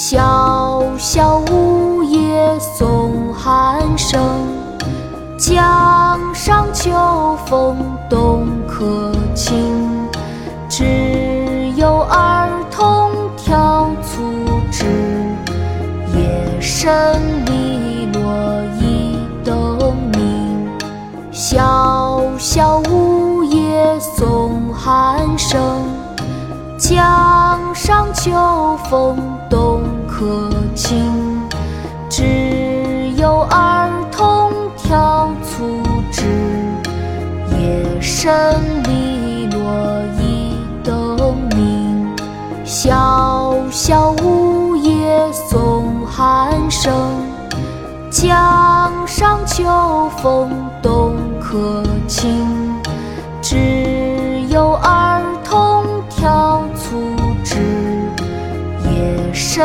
小小梧叶送寒声，江上秋风动客情。只有儿童挑促织，夜深篱落一灯明。小小梧叶送寒声，江上秋风动可亲。只有儿童挑促织，夜深篱落一灯明。小小梧叶送寒声，江上秋风动客情。只有儿童挑促织，夜深